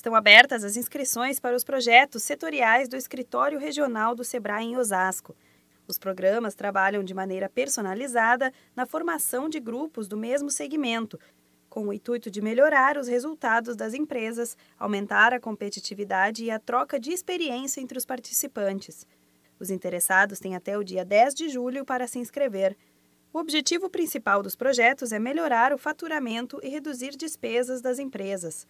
Estão abertas as inscrições para os projetos setoriais do Escritório Regional do Sebrae em Osasco. Os programas trabalham de maneira personalizada na formação de grupos do mesmo segmento, com o intuito de melhorar os resultados das empresas, aumentar a competitividade e a troca de experiência entre os participantes. Os interessados têm até o dia 10 de julho para se inscrever. O objetivo principal dos projetos é melhorar o faturamento e reduzir despesas das empresas.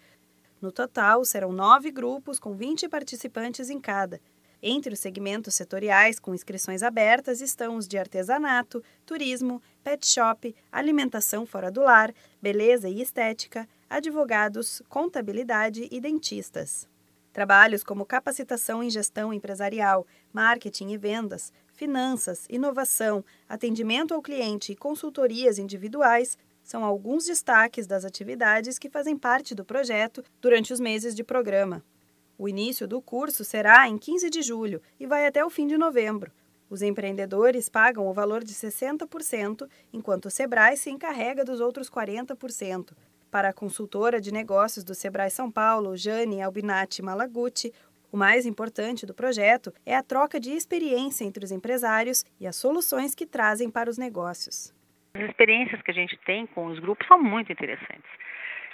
No total, serão nove grupos com 20 participantes em cada. Entre os segmentos setoriais com inscrições abertas estão os de artesanato, turismo, pet shop, alimentação fora do lar, beleza e estética, advogados, contabilidade e dentistas. Trabalhos como capacitação em gestão empresarial, marketing e vendas, finanças, inovação, atendimento ao cliente e consultorias individuais são alguns destaques das atividades que fazem parte do projeto durante os meses de programa. O início do curso será em 15 de julho e vai até o fim de novembro. Os empreendedores pagam o valor de 60%, enquanto o Sebrae se encarrega dos outros 40%. Para a consultora de negócios do Sebrae São Paulo, Jane Albinati Malaguti, o mais importante do projeto é a troca de experiência entre os empresários e as soluções que trazem para os negócios. As experiências que a gente tem com os grupos são muito interessantes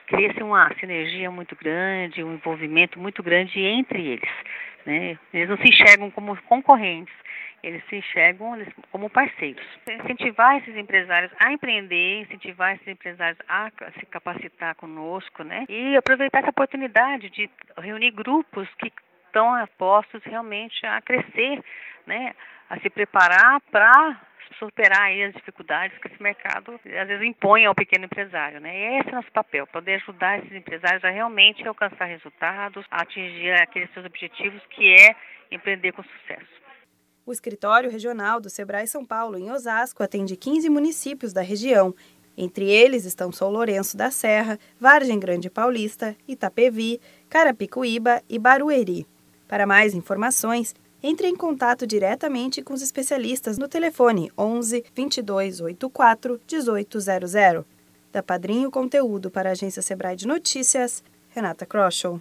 cria-se uma sinergia muito grande, um envolvimento muito grande entre eles. Né? Eles não se enxergam como concorrentes, eles se enxergam como parceiros. Incentivar esses empresários a empreender, incentivar esses empresários a se capacitar conosco, né? E aproveitar essa oportunidade de reunir grupos que estão apostos realmente a crescer, né? A se preparar para superar aí as dificuldades que esse mercado às vezes impõe ao pequeno empresário, né? E esse é o nosso papel, poder ajudar esses empresários a realmente alcançar resultados, a atingir aqueles seus objetivos que é empreender com sucesso. O escritório regional do Sebrae São Paulo, em Osasco, atende 15 municípios da região. Entre eles estão São Lourenço da Serra, Vargem Grande Paulista, Itapevi, Carapicuíba e Barueri. Para mais informações, entre em contato diretamente com os especialistas no telefone 11 2284 1800. Da Padrinho Conteúdo para a Agência Sebrae de Notícias, Renata Kroschel.